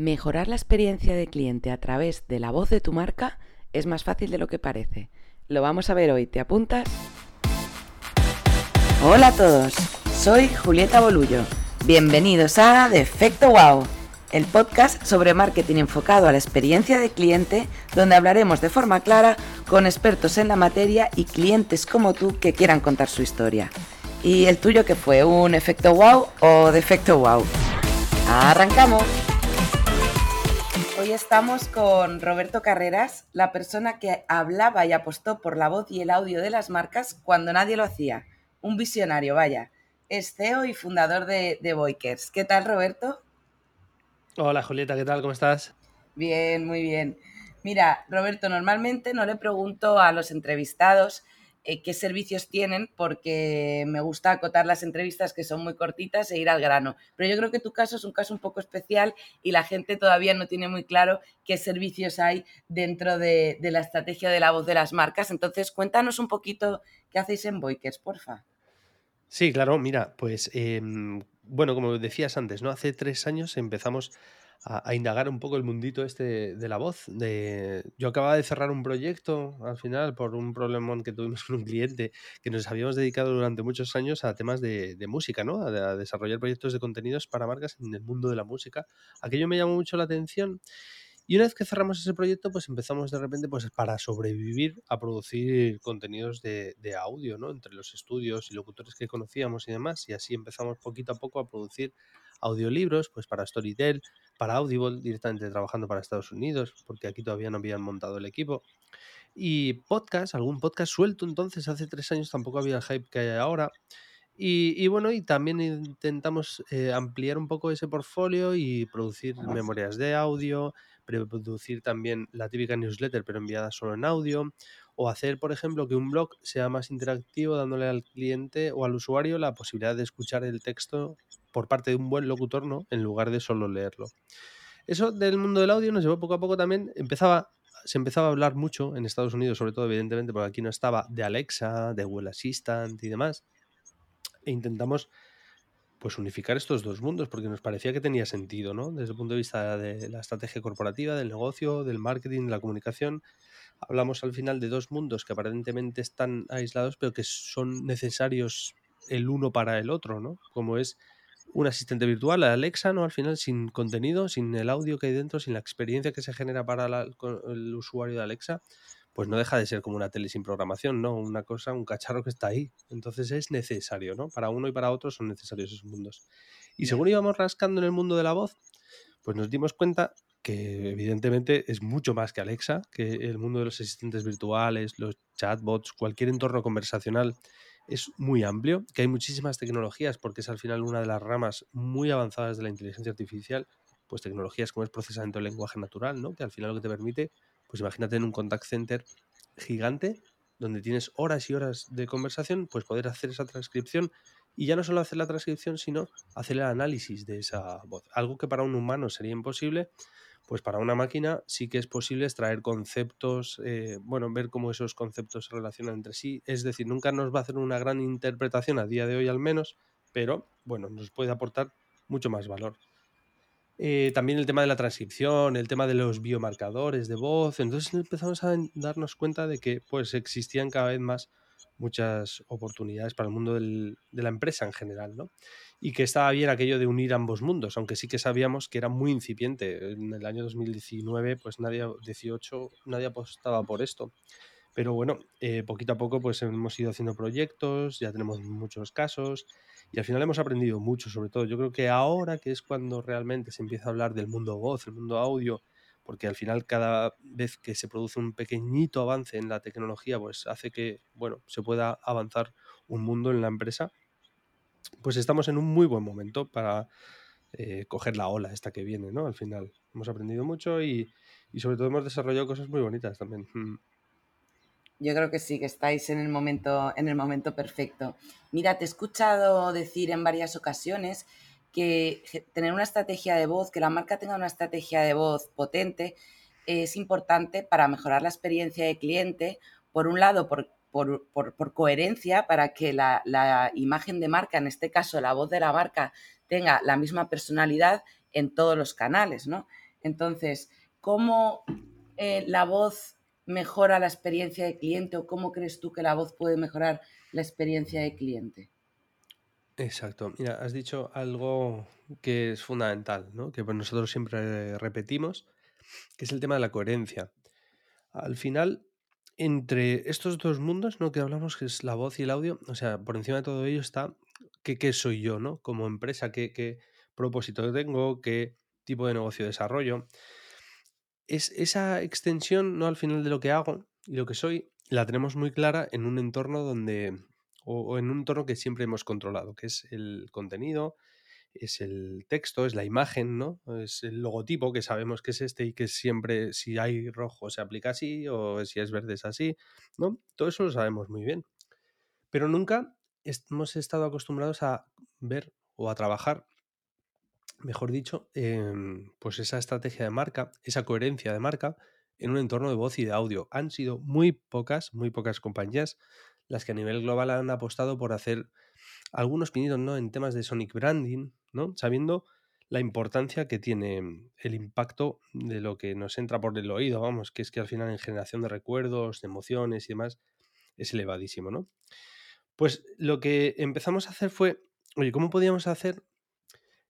Mejorar la experiencia de cliente a través de la voz de tu marca es más fácil de lo que parece. Lo vamos a ver hoy, ¿te apuntas? Hola a todos, soy Julieta Bolullo. Bienvenidos a Defecto Wow, el podcast sobre marketing enfocado a la experiencia de cliente, donde hablaremos de forma clara con expertos en la materia y clientes como tú que quieran contar su historia. ¿Y el tuyo qué fue? ¿Un efecto wow o defecto wow? ¡Arrancamos! Hoy estamos con Roberto Carreras, la persona que hablaba y apostó por la voz y el audio de las marcas cuando nadie lo hacía. Un visionario, vaya. Es CEO y fundador de, de Boikers. ¿Qué tal, Roberto? Hola, Julieta, ¿qué tal? ¿Cómo estás? Bien, muy bien. Mira, Roberto, normalmente no le pregunto a los entrevistados eh, qué servicios tienen, porque me gusta acotar las entrevistas que son muy cortitas e ir al grano. Pero yo creo que tu caso es un caso un poco especial y la gente todavía no tiene muy claro qué servicios hay dentro de, la estrategia de la voz de las marcas. Entonces, cuéntanos un poquito qué hacéis en Boikers, porfa. Sí, claro, mira, pues em, bueno, como decías antes, ¿no? Hace tres años empezamos a, indagar un poco el mundito este de la voz. De, yo acababa de cerrar un proyecto al final por un problemón que tuvimos con un cliente que nos habíamos dedicado durante muchos años a temas de, música, ¿no? A, desarrollar proyectos de contenidos para marcas en el mundo de la música. Aquello me llamó mucho la atención. Y una vez que cerramos ese proyecto, pues empezamos de repente, pues para sobrevivir, a producir contenidos de, de, audio, ¿no? Entre los estudios y locutores que conocíamos y demás. Y así empezamos poquito a poco a producir audiolibros, pues para Storytel, para Audible, directamente trabajando para Estados Unidos, porque aquí todavía no habían montado el equipo. Y podcast, algún podcast suelto entonces, hace tres años tampoco había el hype que hay ahora. Y, bueno, y también intentamos eh, ampliar un poco ese portfolio y producir memorias de audio, producir también la típica newsletter, pero enviada solo en audio, o hacer, por ejemplo, que un blog sea más interactivo, dándole al cliente o al usuario la posibilidad de escuchar el texto por parte de un buen locutor, ¿no? En lugar de solo leerlo. Eso del mundo del audio nos llevó poco a poco también, empezaba, se empezaba a hablar mucho en Estados Unidos, sobre todo evidentemente porque aquí no estaba, de Alexa, de Google Assistant y demás. E intentamos pues unificar estos dos mundos porque nos parecía que tenía sentido, ¿no? Desde el punto de vista de la estrategia corporativa, del negocio, del marketing, de la comunicación. Hablamos al final de dos mundos que aparentemente están aislados, pero que son necesarios el uno para el otro, ¿no? Como es un asistente virtual, Alexa, ¿no? Al final, sin contenido, sin el audio que hay dentro, sin la experiencia que se genera para el usuario de Alexa, pues no deja de ser como una tele sin programación, ¿no? Una cosa, un cacharro que está ahí. Entonces es necesario, ¿no? Para uno y para otro son necesarios esos mundos. Y según íbamos rascando en el mundo de la voz, pues nos dimos cuenta que evidentemente es mucho más que Alexa, que el mundo de los asistentes virtuales, los chatbots, cualquier entorno conversacional es muy amplio, que hay muchísimas tecnologías, porque es al final una de las ramas muy avanzadas de la inteligencia artificial, pues tecnologías como es procesamiento del lenguaje natural, ¿no? Que al final lo que te permite, pues imagínate en un contact center gigante, donde tienes horas y horas de conversación, pues poder hacer esa transcripción y ya no solo hacer la transcripción, sino hacer el análisis de esa voz. Algo que para un humano sería imposible, pues para una máquina sí que es posible extraer conceptos, eh, bueno, ver cómo esos conceptos se relacionan entre sí. Es decir, nunca nos va a hacer una gran interpretación a día de hoy al menos, pero bueno, nos puede aportar mucho más valor. Eh, también el tema de la transcripción, el tema de los biomarcadores de voz. Entonces empezamos a darnos cuenta de que pues existían cada vez más muchas oportunidades para el mundo de la empresa en general, ¿no? Y que estaba bien aquello de unir ambos mundos, aunque sí que sabíamos que era muy incipiente. En el año 2019, pues nadie, 18, nadie apostaba por esto. Pero bueno, eh, poquito a poco pues hemos ido haciendo proyectos, ya tenemos muchos casos y al final hemos aprendido mucho sobre todo. Yo creo que ahora que es cuando realmente se empieza a hablar del mundo voz, el mundo audio, porque al final cada vez que se produce un pequeñito avance en la tecnología, pues hace que, bueno, se pueda avanzar un mundo en la empresa, pues estamos en un muy buen momento para eh, coger la ola esta que viene, ¿no? Al final hemos aprendido mucho y, y sobre todo hemos desarrollado cosas muy bonitas también. Mm. Yo creo que sí, que estáis en el momento, en el momento perfecto. Mira, te he escuchado decir en varias ocasiones que tener una estrategia de voz, que la marca tenga una estrategia de voz potente, es importante para mejorar la experiencia de cliente, por un lado, por, coherencia, para que la, la, imagen de marca, en este caso la voz de la marca, tenga la misma personalidad en todos los canales, ¿no? Entonces, ¿cómo eh, la voz mejora la experiencia de cliente o cómo crees tú que la voz puede mejorar la experiencia de cliente? Exacto. Mira, has dicho algo que es fundamental, ¿no? Que pues nosotros siempre repetimos, que es el tema de la coherencia. Al final, entre estos dos mundos, ¿no? Que hablamos, que es la voz y el audio, o sea, por encima de todo ello está qué, qué soy yo, ¿no? Como empresa, qué, qué propósito tengo, qué tipo de negocio desarrollo. Es esa extensión, ¿no? Al final de lo que hago y lo que soy, la tenemos muy clara en un entorno donde, o, o en un entorno que siempre hemos controlado, que es el contenido, es el texto, es la imagen, ¿no? Es el logotipo que sabemos que es este y que siempre, si hay rojo se aplica así o si es verde es así, ¿no? Todo eso lo sabemos muy bien. Pero nunca hemos estado acostumbrados a ver o a trabajar, mejor dicho, em, pues esa estrategia de marca, esa coherencia de marca en un entorno de voz y de audio. Han sido muy pocas, muy pocas compañías las que a nivel global han apostado por hacer algunos pinitos ¿no? en temas de sonic branding, ¿no? sabiendo la importancia que tiene el impacto de lo que nos entra por el oído, vamos, que es que al final en generación de recuerdos, de emociones y demás, es elevadísimo, ¿no? Pues lo que empezamos a hacer fue, oye, ¿cómo podíamos hacer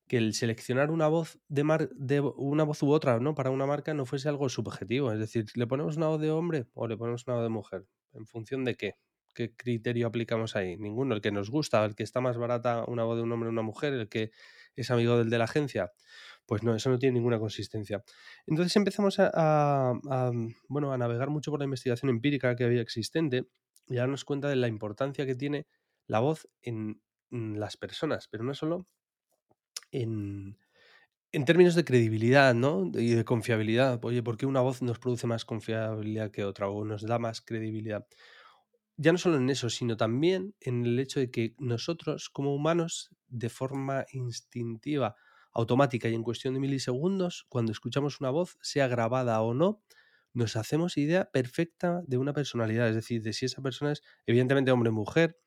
que el seleccionar una voz de, mar de una voz u otra, ¿no? Para una marca no fuese algo subjetivo. Es decir, ¿le ponemos una voz de hombre o le ponemos una voz de mujer? ¿En función de qué? ¿Qué criterio aplicamos ahí? Ninguno. El que nos gusta, el que está más barata una voz de un hombre o una mujer, el que es amigo del de la agencia. Pues no, eso no tiene ninguna consistencia. Entonces empezamos a, a, bueno, a navegar mucho por la investigación empírica que había existente y darnos cuenta de la importancia que tiene la voz en, en las personas, pero no solo en, en términos de credibilidad, ¿no? Y de confiabilidad. Oye, ¿por qué una voz nos produce más confiabilidad que otra o nos da más credibilidad? Ya no solo en eso, sino también en el hecho de que nosotros como humanos, de forma instintiva, automática y en cuestión de milisegundos, cuando escuchamos una voz, sea grabada o no, nos hacemos idea perfecta de una personalidad, es decir, de si esa persona es evidentemente hombre o mujer,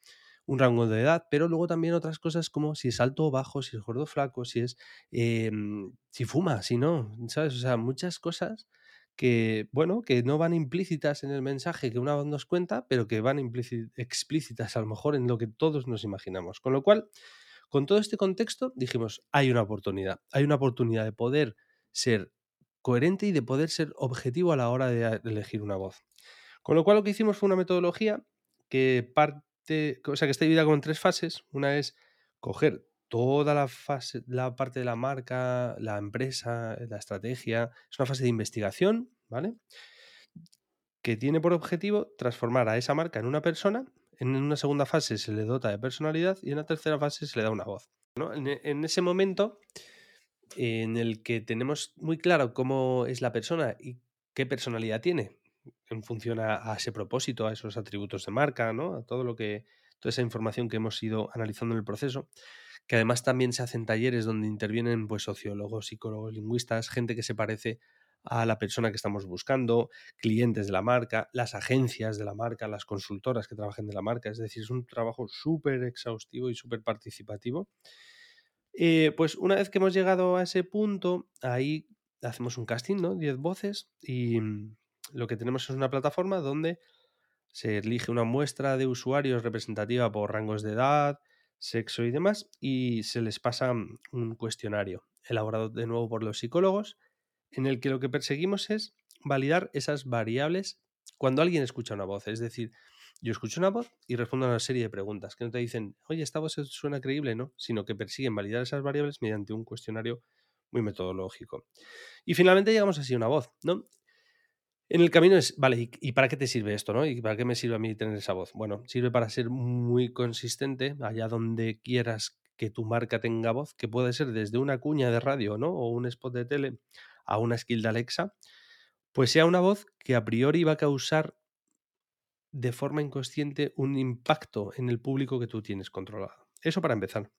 un rango de edad, pero luego también otras cosas como si es alto o bajo, si es gordo o flaco, si es eh, si fuma, si no, ¿sabes? O sea, muchas cosas que, bueno, que no van implícitas en el mensaje que una nos cuenta, pero que van explícitas a lo mejor en lo que todos nos imaginamos. Con lo cual, con todo este contexto, dijimos, hay una oportunidad, hay una oportunidad de poder ser coherente y de poder ser objetivo a la hora de elegir una voz. Con lo cual lo que hicimos fue una metodología que parte o sea, que está dividida como en tres fases. Una es coger toda la fase, la parte de la marca, la empresa, la estrategia. Es una fase de investigación, ¿vale? Que tiene por objetivo transformar a esa marca en una persona. En una segunda fase se le dota de personalidad y en la tercera fase se le da una voz. ¿no? En, en ese momento en el que tenemos muy claro cómo es la persona y qué personalidad tiene, en función a, a, ese propósito, a esos atributos de marca, ¿no? A todo lo que, toda esa información que hemos ido analizando en el proceso, que además también se hacen talleres donde intervienen pues sociólogos, psicólogos, lingüistas, gente que se parece a la persona que estamos buscando, clientes de la marca, las agencias de la marca, las consultoras que trabajen de la marca, es decir, es un trabajo súper exhaustivo y súper participativo. Eh, pues una vez que hemos llegado a ese punto, ahí hacemos un casting, ¿no? 10 voces y, lo que tenemos es una plataforma donde se elige una muestra de usuarios representativa por rangos de edad, sexo y demás, y se les pasa un cuestionario elaborado de nuevo por los psicólogos, en el que lo que perseguimos es validar esas variables cuando alguien escucha una voz. Es decir, yo escucho una voz y respondo a una serie de preguntas que no te dicen, oye, esta voz suena creíble, ¿no? Sino que persiguen validar esas variables mediante un cuestionario muy metodológico. Y finalmente llegamos así a una voz, ¿no? En el camino es, vale, ¿y, para qué te sirve esto, no? ¿Y para qué me sirve a mí tener esa voz? Bueno, sirve para ser muy consistente allá donde quieras que tu marca tenga voz, que puede ser desde una cuña de radio, ¿no? O un spot de tele a una skill de Alexa, pues sea una voz que a priori va a causar de forma inconsciente un impacto en el público que tú tienes controlado. Eso para empezar.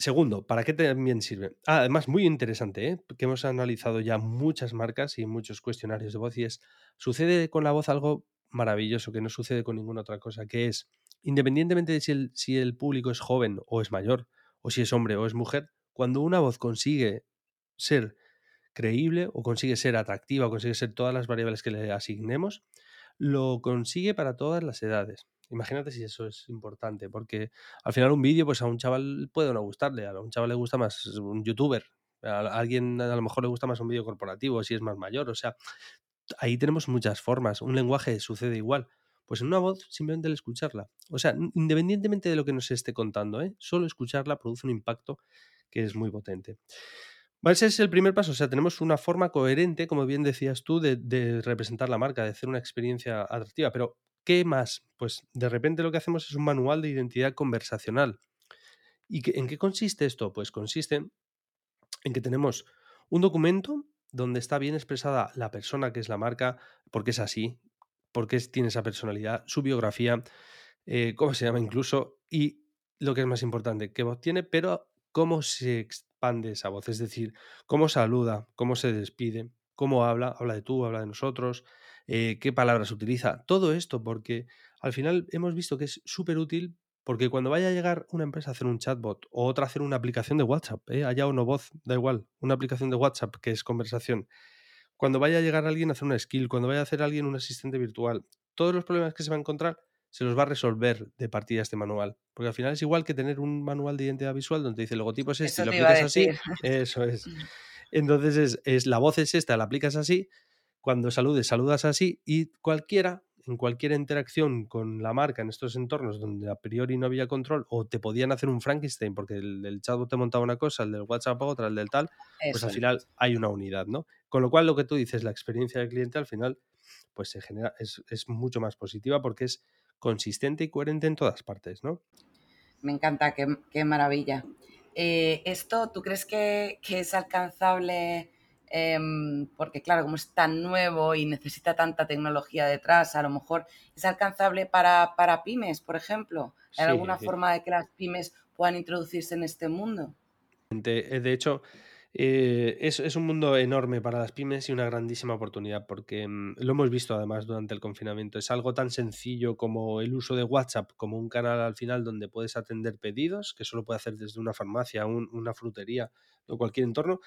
Segundo, ¿para qué también sirve? Ah, además, muy interesante, ¿eh? que hemos analizado ya muchas marcas y muchos cuestionarios de voz y es, sucede con la voz algo maravilloso que no sucede con ninguna otra cosa, que es, independientemente de si el, si el público es joven o es mayor, o si es hombre o es mujer, cuando una voz consigue ser creíble o consigue ser atractiva o consigue ser todas las variables que le asignemos, lo consigue para todas las edades. Imagínate si eso es importante, porque al final un vídeo, pues a un chaval puede no gustarle, a un chaval le gusta más un youtuber, a alguien a lo mejor le gusta más un vídeo corporativo si es más mayor, o sea, ahí tenemos muchas formas, un lenguaje sucede igual. Pues en una voz, simplemente el escucharla. O sea, independientemente de lo que nos esté contando, ¿eh? solo escucharla produce un impacto que es muy potente. Ese es el primer paso, o sea, tenemos una forma coherente, como bien decías tú, de, representar la marca, de hacer una experiencia atractiva. Pero, ¿qué más? Pues de repente lo que hacemos es un manual de identidad conversacional. ¿Y en qué consiste esto? Pues consiste en que tenemos un documento donde está bien expresada la persona que es la marca, porque es así, porque tiene esa personalidad, su biografía, eh, cómo se llama incluso, y lo que es más importante, qué voz tiene, pero cómo se expande esa voz, es decir, cómo saluda, cómo se despide, cómo habla, habla de tú, habla de nosotros, eh, qué palabras utiliza, todo esto, porque al final hemos visto que es súper útil porque cuando vaya a llegar una empresa a hacer un chatbot o otra a hacer una aplicación de WhatsApp, ¿eh? haya o no voz, da igual, una aplicación de WhatsApp que es conversación, cuando vaya a llegar alguien a hacer una skill, cuando vaya a hacer alguien un asistente virtual, todos los problemas que se va a encontrar se los va a resolver de partida este manual. Porque al final es igual que tener un manual de identidad visual donde dice el logotipo es este, y lo aplicas así. Eso es. Entonces es, es, la voz es esta, la aplicas así. Cuando saludes, saludas así. Y cualquiera, en cualquier interacción con la marca en estos entornos donde a priori no había control, o te podían hacer un Frankenstein, porque el del chatbot te montaba una cosa, el del WhatsApp otra, el del tal, pues al final hay una unidad, ¿no? Con lo cual lo que tú dices, la experiencia del cliente al final, pues se genera, es, es mucho más positiva porque es consistente y coherente en todas partes, ¿no? Me encanta, qué, maravilla. Eh, ¿Esto tú crees que, es alcanzable? Em, porque claro, como es tan nuevo y necesita tanta tecnología detrás, a lo mejor es alcanzable para, pymes, por ejemplo. ¿Hay alguna forma de que las pymes puedan introducirse en este mundo? De hecho, eh, es, un mundo enorme para las pymes y una grandísima oportunidad porque mm, lo hemos visto además durante el confinamiento. Es algo tan sencillo como el uso de WhatsApp como un canal al final donde puedes atender pedidos, que solo puede hacer desde una farmacia, una frutería o cualquier entorno.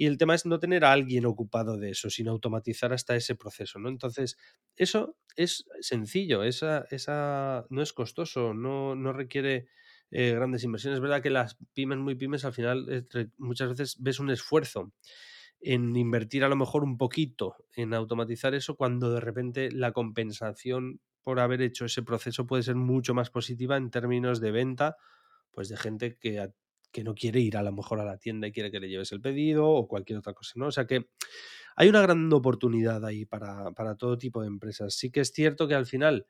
Y el tema es no tener a alguien ocupado de eso, sino automatizar hasta ese proceso, ¿no? Entonces, eso es sencillo, esa, esa no es costoso, no, no requiere eh, grandes inversiones. Es verdad que las pymes muy pymes al final muchas veces ves un esfuerzo en invertir a lo mejor un poquito en automatizar eso cuando de repente la compensación por haber hecho ese proceso puede ser mucho más positiva en términos de venta, pues de gente que, que no quiere ir a lo mejor a la tienda y quiere que le lleves el pedido o cualquier otra cosa, ¿no? O sea que hay una gran oportunidad ahí para, para todo tipo de empresas. Sí que es cierto que al final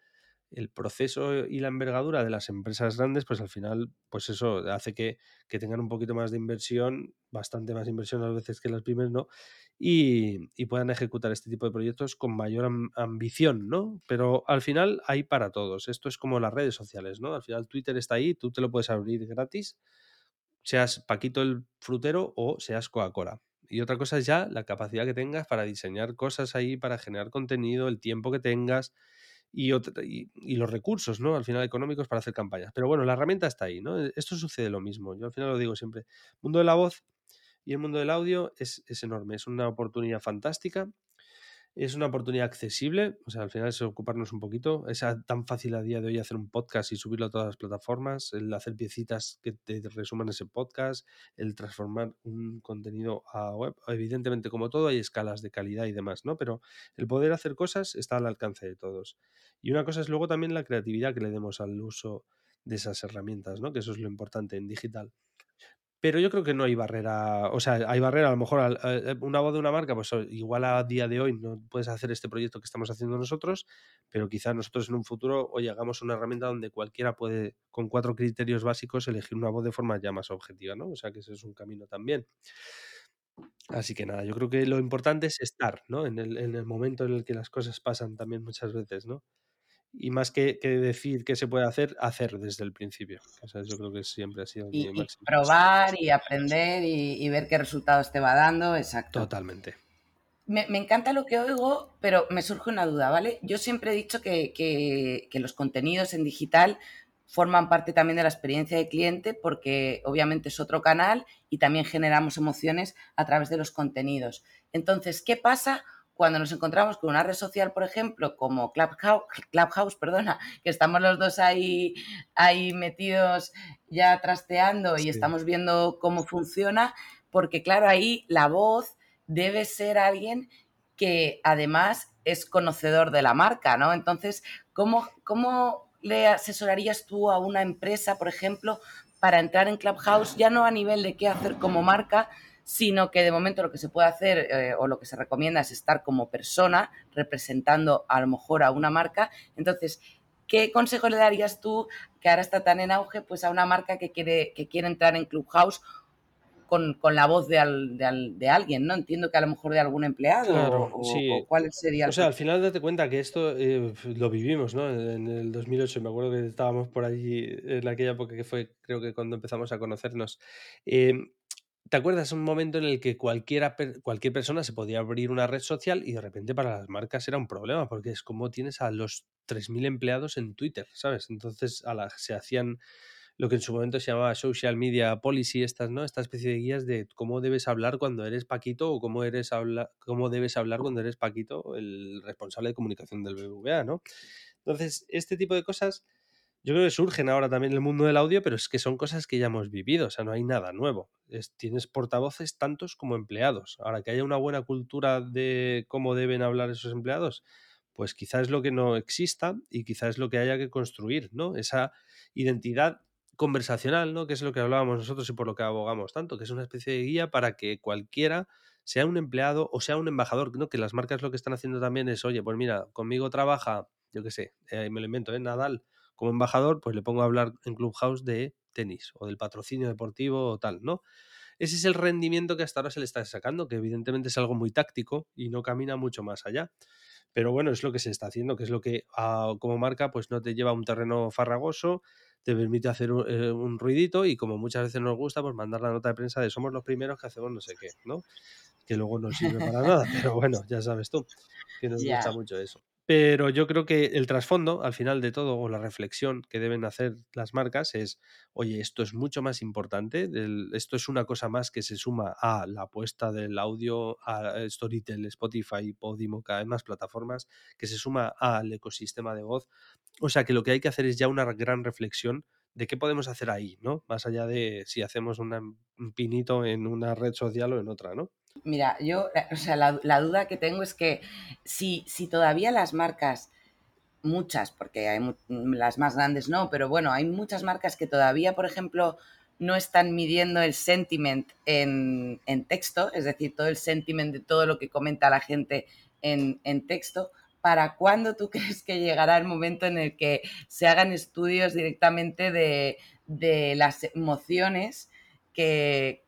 el proceso y la envergadura de las empresas grandes, pues al final, pues eso hace que, tengan un poquito más de inversión, bastante más inversión a veces que las pymes, ¿no? Y, puedan ejecutar este tipo de proyectos con mayor ambición, ¿no? Pero al final hay para todos. Esto es como las redes sociales, ¿no? Al final Twitter está ahí, tú te lo puedes abrir gratis, seas Paquito el frutero o seas Coca-Cola. Y otra cosa es ya la capacidad que tengas para diseñar cosas ahí, para generar contenido, el tiempo que tengas y, y, los recursos, ¿no? Al final económicos para hacer campañas. Pero bueno, la herramienta está ahí, ¿no? E, esto sucede lo mismo. Yo al final lo digo siempre. El mundo de la voz y el mundo del audio es, es enorme. Es una oportunidad fantástica es una oportunidad accesible, o sea, al final es ocuparnos un poquito. Es tan fácil a día de hoy hacer un podcast y subirlo a todas las plataformas, el hacer piecitas que te resuman ese podcast, el transformar un contenido a web. Evidentemente, como todo, hay escalas de calidad y demás, ¿no? Pero el poder hacer cosas está al alcance de todos. Y una cosa es luego también la creatividad que le demos al uso de esas herramientas, ¿no? Que eso es lo importante en digital. Pero yo creo que no hay barrera, o sea, hay barrera, a lo mejor eh, una voz de una marca, pues igual a día de hoy no puedes hacer este proyecto que estamos haciendo nosotros, pero quizás nosotros en un futuro hoy hagamos una herramienta donde cualquiera puede, con cuatro criterios básicos, elegir una voz de forma ya más objetiva, ¿no? O sea, que ese es un camino también. Así que nada, yo creo que lo importante es estar, ¿no? En el, en el momento en el que las cosas pasan también muchas veces, ¿no? Y más que, decir qué se puede hacer, hacer desde el principio. yo creo que siempre ha sido y, probar y aprender y, ver qué resultados te va dando, exacto. Totalmente. Me, encanta lo que oigo, pero me surge una duda, ¿vale? Yo siempre he dicho que, que los contenidos en digital forman parte también de la experiencia de cliente porque obviamente es otro canal y también generamos emociones a través de los contenidos. Entonces, ¿qué pasa cuando nos encontramos con una red social, por ejemplo, como Clubhouse, Clubhouse perdona, que estamos los dos ahí, ahí metidos ya trasteando y estamos viendo cómo funciona? Porque claro, ahí la voz debe ser alguien que además es conocedor de la marca, ¿no? Entonces, ¿cómo, cómo le asesorarías tú a una empresa, por ejemplo, para entrar en Clubhouse, ya no a nivel de qué hacer como marca, sino que de momento lo que se puede hacer eh, o lo que se recomienda es estar como persona representando a lo mejor a una marca. Entonces, ¿qué consejo le darías tú, que ahora está tan en auge, pues a una marca que quiere, que quiere entrar en Clubhouse con, con la voz de, de, alguien, ¿no? Entiendo que a lo mejor de algún empleado claro, o, sí. cuál sería. O sea, al final date cuenta que esto eh, lo vivimos, ¿no? En el 2008, me acuerdo que estábamos por allí en aquella época que fue, creo que cuando empezamos a conocernos. Eh, ¿Te acuerdas un momento en el que cualquiera, cualquier persona se podía abrir una red social y de repente para las marcas era un problema? Porque es como tienes a los 3.000 empleados en Twitter, ¿sabes? Entonces a la, se hacían lo que en su momento se llamaba social media policy, estas, ¿no? Esta especie de guías de cómo debes hablar cuando eres Paquito o cómo, eres habla, cómo debes hablar cuando eres Paquito, el responsable de comunicación del BBVA, ¿no? Entonces, este tipo de cosas yo creo que surgen ahora también el mundo del audio, pero es que son cosas que ya hemos vivido, o sea, no hay nada nuevo. tienes portavoces tantos como empleados. Ahora, que haya una buena cultura de cómo deben hablar esos empleados, pues quizás es lo que no exista y quizás es lo que haya que construir, ¿no? Esa identidad conversacional, ¿no? Que es lo que hablábamos nosotros y por lo que abogamos tanto, que es una especie de guía para que cualquiera sea un empleado o sea un embajador, ¿no? Que las marcas lo que están haciendo también es, oye, pues mira, conmigo trabaja, yo qué sé, eh, me lo invento, ¿eh? Nadal, como embajador, pues le pongo a hablar en Clubhouse de tenis o del patrocinio deportivo o tal, ¿no? Ese es el rendimiento que hasta ahora se le está sacando, que evidentemente es algo muy táctico y no camina mucho más allá. Pero bueno, es lo que se está haciendo, que es lo que ah, como marca pues no te lleva a un terreno farragoso, te permite hacer eh, un, ruidito y como muchas veces nos gusta, pues mandar la nota de prensa de somos los primeros que hacemos no sé qué, ¿no? Que luego no sirve para nada, pero bueno, ya sabes tú, que nos gusta mucho eso. Pero yo creo que el trasfondo, al final de todo, o la reflexión que deben hacer las marcas es, oye, esto es mucho más importante, esto es una cosa más que se suma a la apuesta del audio, a Storytel, Spotify, Podimo, cada vez más plataformas, que se suma al ecosistema de voz. O sea que lo que hay que hacer es ya una gran reflexión de qué podemos hacer ahí, ¿no? Más allá de si hacemos un pinito en una red social o en otra, ¿no? Mira, yo, o sea, la, duda que tengo es que si, si todavía las marcas, muchas, porque hay las más grandes no, pero bueno, hay muchas marcas que todavía, por ejemplo, no están midiendo el sentiment en, texto, es decir, todo el sentiment de todo lo que comenta la gente en, texto. ¿Para cuándo tú crees que llegará el momento en el que se hagan estudios directamente de, las emociones que,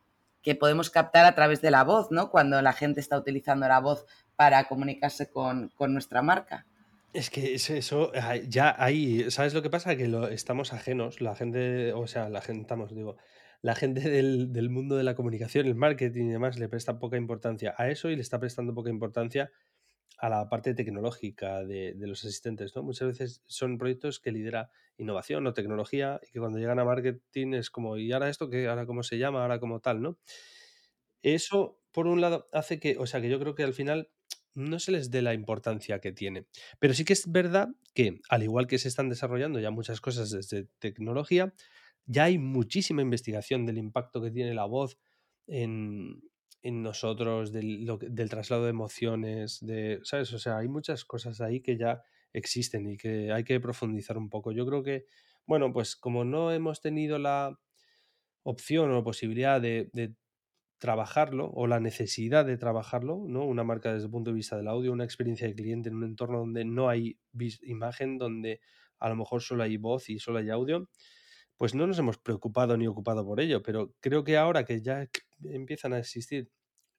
podemos captar a través de la voz, ¿no? Cuando la gente está utilizando la voz para comunicarse con, nuestra marca. Es que eso, ya ahí, ¿sabes lo que pasa? Que estamos ajenos, la gente, o sea, la gente, digo, la gente del, del, mundo de la comunicación, el marketing y demás, le presta poca importancia a eso y le está prestando poca importancia a la parte tecnológica de, los asistentes. ¿no? Muchas veces son proyectos que lidera innovación o tecnología y que cuando llegan a marketing es como, ¿y ahora esto qué? ¿Ahora cómo se llama? ¿Ahora cómo tal? ¿no? Eso, por un lado, hace que, o sea, que yo creo que al final no se les dé la importancia que tiene. Pero sí que es verdad que, al igual que se están desarrollando ya muchas cosas desde tecnología, ya hay muchísima investigación del impacto que tiene la voz en, en nosotros, del, del, traslado de emociones, de, ¿sabes? O sea, hay muchas cosas ahí que ya existen y que hay que profundizar un poco. Yo creo que, bueno, pues como no hemos tenido la opción o posibilidad de, de trabajarlo o la necesidad de trabajarlo, ¿no? Una marca desde el punto de vista del audio, una experiencia de cliente en un entorno donde no hay imagen, donde a lo mejor solo hay voz y solo hay audio, pues no nos hemos preocupado ni ocupado por ello, pero creo que ahora que ya empiezan a existir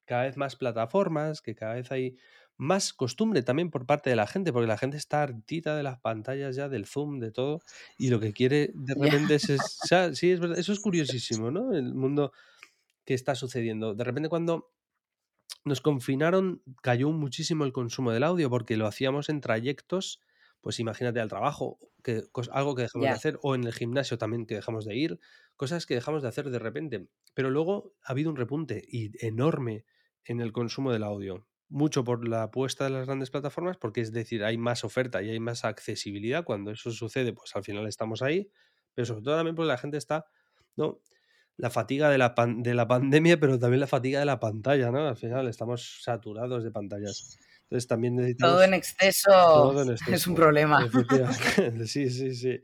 cada vez más plataformas, que cada vez hay más costumbre también por parte de la gente, porque la gente está hartita de las pantallas ya, del zoom, de todo, y lo que quiere de repente es, sí, es verdad, eso es curiosísimo, ¿no? El mundo que está sucediendo. De repente cuando nos confinaron cayó muchísimo el consumo del audio porque lo hacíamos en trayectos pues imagínate al trabajo, que, algo que dejamos de hacer, o en el gimnasio también que dejamos de ir, cosas que dejamos de hacer de repente. Pero luego ha habido un repunte y enorme en el consumo del audio. Mucho por la apuesta de las grandes plataformas, porque es decir, hay más oferta y hay más accesibilidad. Cuando eso sucede, pues al final estamos ahí. Pero sobre todo también porque la gente está, ¿no? La fatiga de la, de la pandemia, pero también la fatiga de la pantalla, ¿no? Al final estamos saturados de pantallas. Entonces también necesitamos... Todo en exceso, es un problema. sí, sí, sí.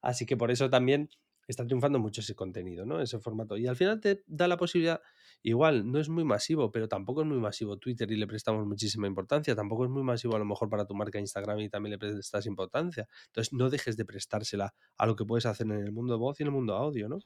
Así que por eso también está triunfando mucho ese contenido, ¿no? Ese formato. Y al final te da la posibilidad, igual, no es muy masivo, pero tampoco es muy masivo Twitter y le prestamos muchísima importancia. Tampoco es muy masivo a lo mejor para tu marca Instagram y también le prestas importancia. Entonces no dejes de prestársela a lo que puedes hacer en el mundo de voz y en el mundo audio, ¿no?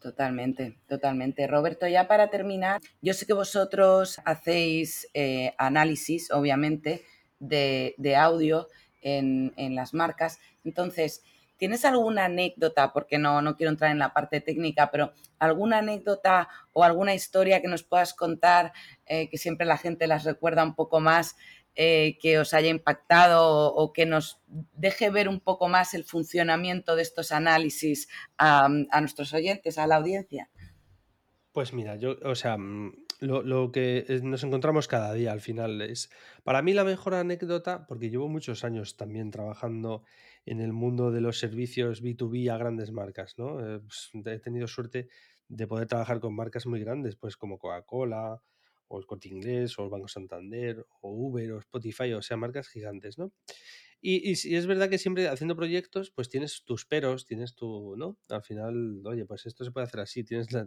Totalmente, totalmente. Roberto, ya para terminar, yo sé que vosotros hacéis eh, análisis, obviamente, de, audio en, en, las marcas. Entonces, ¿tienes alguna anécdota? Porque no, no quiero entrar en la parte técnica, pero alguna anécdota o alguna historia que nos puedas contar, eh, que siempre la gente las recuerda un poco más eh, que os haya impactado o, que nos deje ver un poco más el funcionamiento de estos análisis a, nuestros oyentes, a la audiencia? Pues mira, yo, o sea, mm, lo, que nos encontramos cada día al final es, para mí la mejor anécdota, porque llevo muchos años también trabajando en el mundo de los servicios B2B a grandes marcas, ¿no? Eh, pues, he tenido suerte de poder trabajar con marcas muy grandes, pues como Coca-Cola, o el Corte Inglés, o el Banco Santander, o Uber, o Spotify, o sea, marcas gigantes, ¿no? Y, y, es verdad que siempre haciendo proyectos, pues tienes tus peros, tienes tu, ¿no? Al final, oye, pues esto se puede hacer así, tienes la,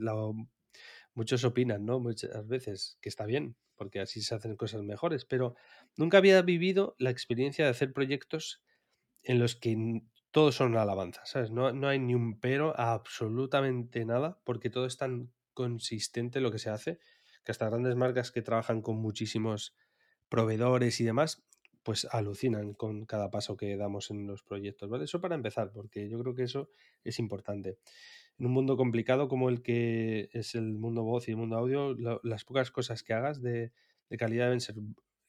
muchos opinan, ¿no? Muchas veces, que está bien, porque así se hacen cosas mejores, pero nunca había vivido la experiencia de hacer proyectos en los que todos son alabanzas, ¿sabes? No, no hay ni un pero absolutamente nada, porque todo es tan consistente lo que se hace que hasta grandes marcas que trabajan con muchísimos proveedores y demás, pues alucinan con cada paso que damos en los proyectos, ¿vale? Eso para empezar, porque yo creo que eso es importante. En un mundo complicado como el que es el mundo voz y el mundo audio, las pocas cosas que hagas de, de calidad deben ser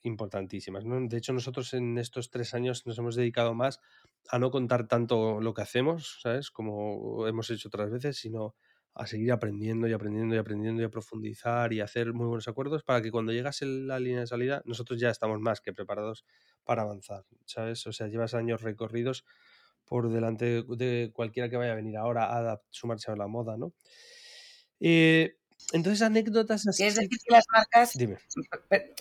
importantísimas. ¿no? De hecho, nosotros en estos tres años nos hemos dedicado más a no contar tanto lo que hacemos, ¿sabes? Como hemos hecho otras veces, sino a seguir aprendiendo y aprendiendo y aprendiendo y a profundizar y hacer muy buenos acuerdos para que cuando llegase la línea de salida nosotros ya estamos más que preparados para avanzar, ¿sabes? O sea, llevas años recorridos por delante de cualquiera que vaya a venir ahora a sumarse a la moda, ¿no? Eh, entonces, anécdotas así. Es decir, que las marcas. Dime.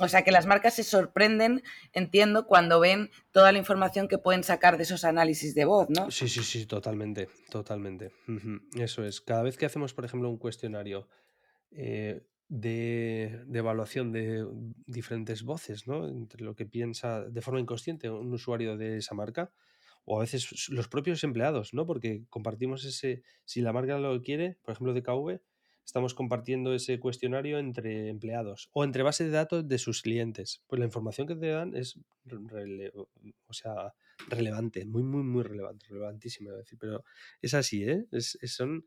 O sea, que las marcas se sorprenden, entiendo, cuando ven toda la información que pueden sacar de esos análisis de voz, ¿no? Sí, sí, sí, totalmente. Totalmente. Eso es. Cada vez que hacemos, por ejemplo, un cuestionario eh, de, de, evaluación de diferentes voces, ¿no? Entre lo que piensa de forma inconsciente un usuario de esa marca, o a veces los propios empleados, ¿no? Porque compartimos ese. Si la marca lo quiere, por ejemplo, de KV estamos compartiendo ese cuestionario entre empleados o entre base de datos de sus clientes. Pues la información que te dan es o sea, relevante, muy, muy, muy relevante, relevantísima. Decir, pero es así, ¿eh? Es, son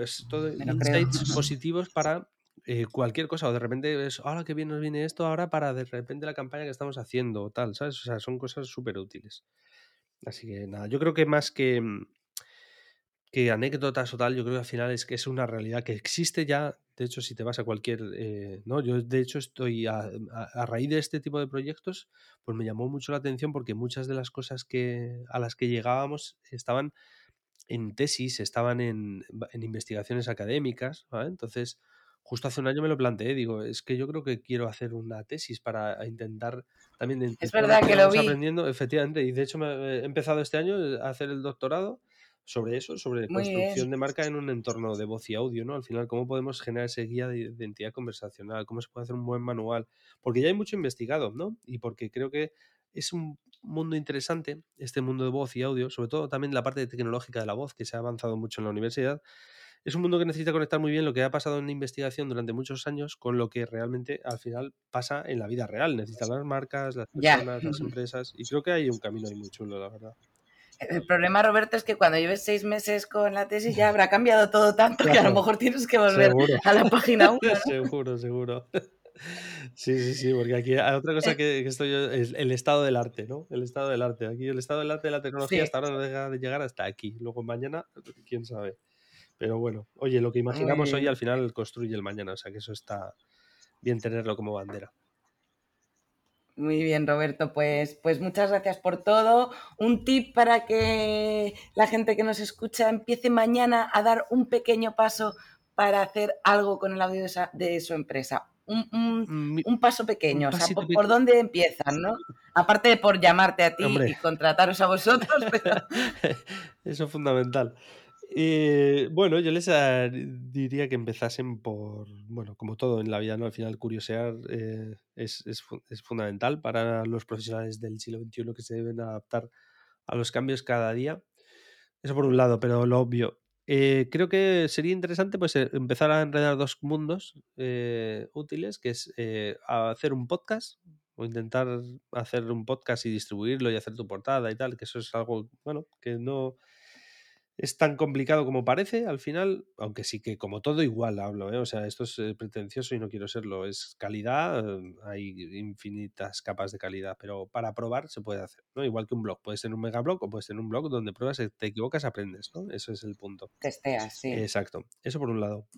es todo insights positivos para eh, cualquier cosa. O de repente es, ahora que bien nos viene esto, ahora para de repente la campaña que estamos haciendo o tal, ¿sabes? O sea, son cosas súper útiles. Así que nada, yo creo que más que que anécdotas o tal, yo creo que al final es que es una realidad que existe ya. De hecho, si te vas a cualquier. Eh, no, yo de hecho estoy a, raíz de este tipo de proyectos, pues me llamó mucho la atención porque muchas de las cosas que, a las que llegábamos estaban en tesis, estaban en, investigaciones académicas. Entonces, justo hace un año me lo planteé. Digo, es que yo creo que quiero hacer una tesis para intentar también. Es verdad que, lo vi. aprendiendo, efectivamente. Y de hecho, me, he empezado este año a hacer el doctorado sobre eso, sobre construcción de marca en un entorno de voz y audio, ¿no? Al final, cómo podemos generar ese guía de identidad conversacional, cómo se puede hacer un buen manual, porque ya hay mucho investigado, ¿no? Y porque creo que es un mundo interesante, este mundo de voz y audio, sobre todo también la parte tecnológica de la voz, que se ha avanzado mucho en la universidad. Es un mundo que necesita conectar muy bien lo que ha pasado en investigación durante muchos años con lo que realmente al final pasa en la vida real. Necesitan las marcas, las personas, las empresas, y creo que hay un camino ahí muy chulo, la verdad. El problema, Roberto, es que cuando lleves seis meses con la tesis ya habrá cambiado todo tanto que a lo mejor tienes que volver a la página 1. seguro, seguro. Sí, sí, sí, porque aquí hay otra cosa que, estoy yo, es el estado del arte, ¿no? El estado del arte. Aquí el estado del arte de la tecnología hasta ahora no deja de llegar hasta aquí. Luego mañana, quién sabe. Pero bueno, oye, lo que imaginamos hoy al final construye el mañana, o sea que eso está, bien tenerlo como bandera. Muy bien, Roberto. Pues, pues muchas gracias por todo. Un tip para que la gente que nos escucha empiece mañana a dar un pequeño paso para hacer algo con el audio de, su empresa. Un, mm, paso pequeño, o sea, por, dónde empiezan, ¿no? Aparte de por llamarte a ti y contrataros a vosotros. Eso es fundamental. Eh, bueno, yo les diría que empezasen por, bueno, como todo en la vida, ¿no? Al final curiosear eh, es, fundamental para los profesionales del siglo XXI que se deben adaptar a los cambios cada día. Eso por un lado, pero lo obvio. Eh, creo que sería interesante pues empezar a enredar dos mundos útiles, que es hacer un podcast o intentar hacer un podcast y distribuirlo y hacer tu portada y tal, que eso es algo, bueno, que no es tan complicado como parece al final, aunque sí que como todo igual hablo, ¿eh? o sea, esto es eh, pretencioso y no quiero serlo, es calidad, eh, hay infinitas capas de calidad, pero para probar se puede hacer, ¿no? Igual que un blog, puede ser un megablog o puede ser un blog donde pruebas, te equivocas, aprendes, ¿no? Eso es el punto. Testeas, sí. Exacto, eso por un lado.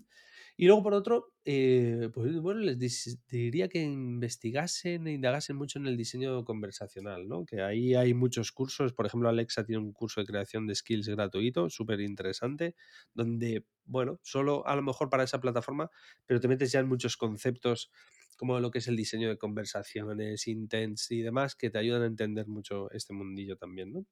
Y luego, por otro, eh, pues bueno, les diría que investigasen e indagasen mucho en el diseño conversacional, ¿no? Que ahí hay muchos cursos. Por ejemplo, Alexa tiene un curso de creación de skills gratuito, súper interesante, donde, bueno, solo a lo mejor para esa plataforma, pero te metes ya en muchos conceptos como lo que es el diseño de conversaciones, intents y demás, que te ayudan a entender mucho este mundillo también, ¿no?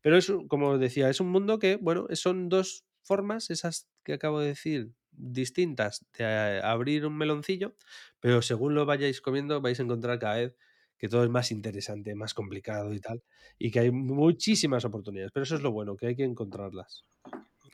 Pero es, como decía, es un mundo que, bueno, son dos formas, esas que acabo de decir, distintas de abrir un meloncillo, pero según lo vayáis comiendo vais a encontrar cada vez que todo es más interesante, más complicado y tal, y que hay muchísimas oportunidades, pero eso es lo bueno, que hay que encontrarlas.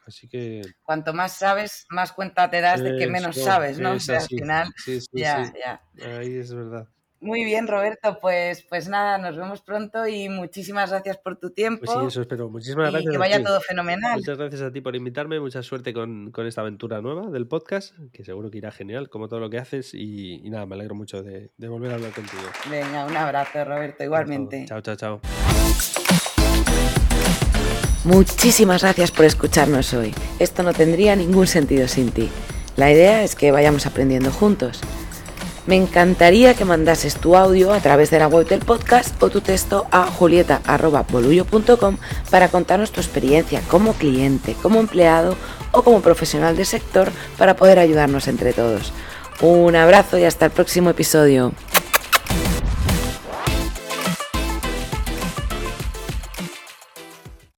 Así que... Cuanto más sabes, más cuenta te das de que menos sabes, ¿no? al final, ya, ya. Ahí es verdad. Muy bien, Roberto. Pues, pues nada, nos vemos pronto y muchísimas gracias por tu tiempo. Pues sí, eso espero. Muchísimas gracias. Y que vaya todo fenomenal. Muchas gracias a ti por invitarme. Mucha suerte con, esta aventura nueva del podcast, que seguro que irá genial, como todo lo que haces. Y, nada, me alegro mucho de, de, volver a hablar contigo. Venga, un abrazo, Roberto, igualmente. Chao, chao, chao. Muchísimas gracias por escucharnos hoy. Esto no tendría ningún sentido sin ti. La idea es que vayamos aprendiendo juntos. Me encantaría que mandases tu audio a través de la web del podcast o tu texto a julieta.bolullo.com para contarnos tu experiencia como cliente, como empleado o como profesional del sector para poder ayudarnos entre todos. Un abrazo y hasta el próximo episodio.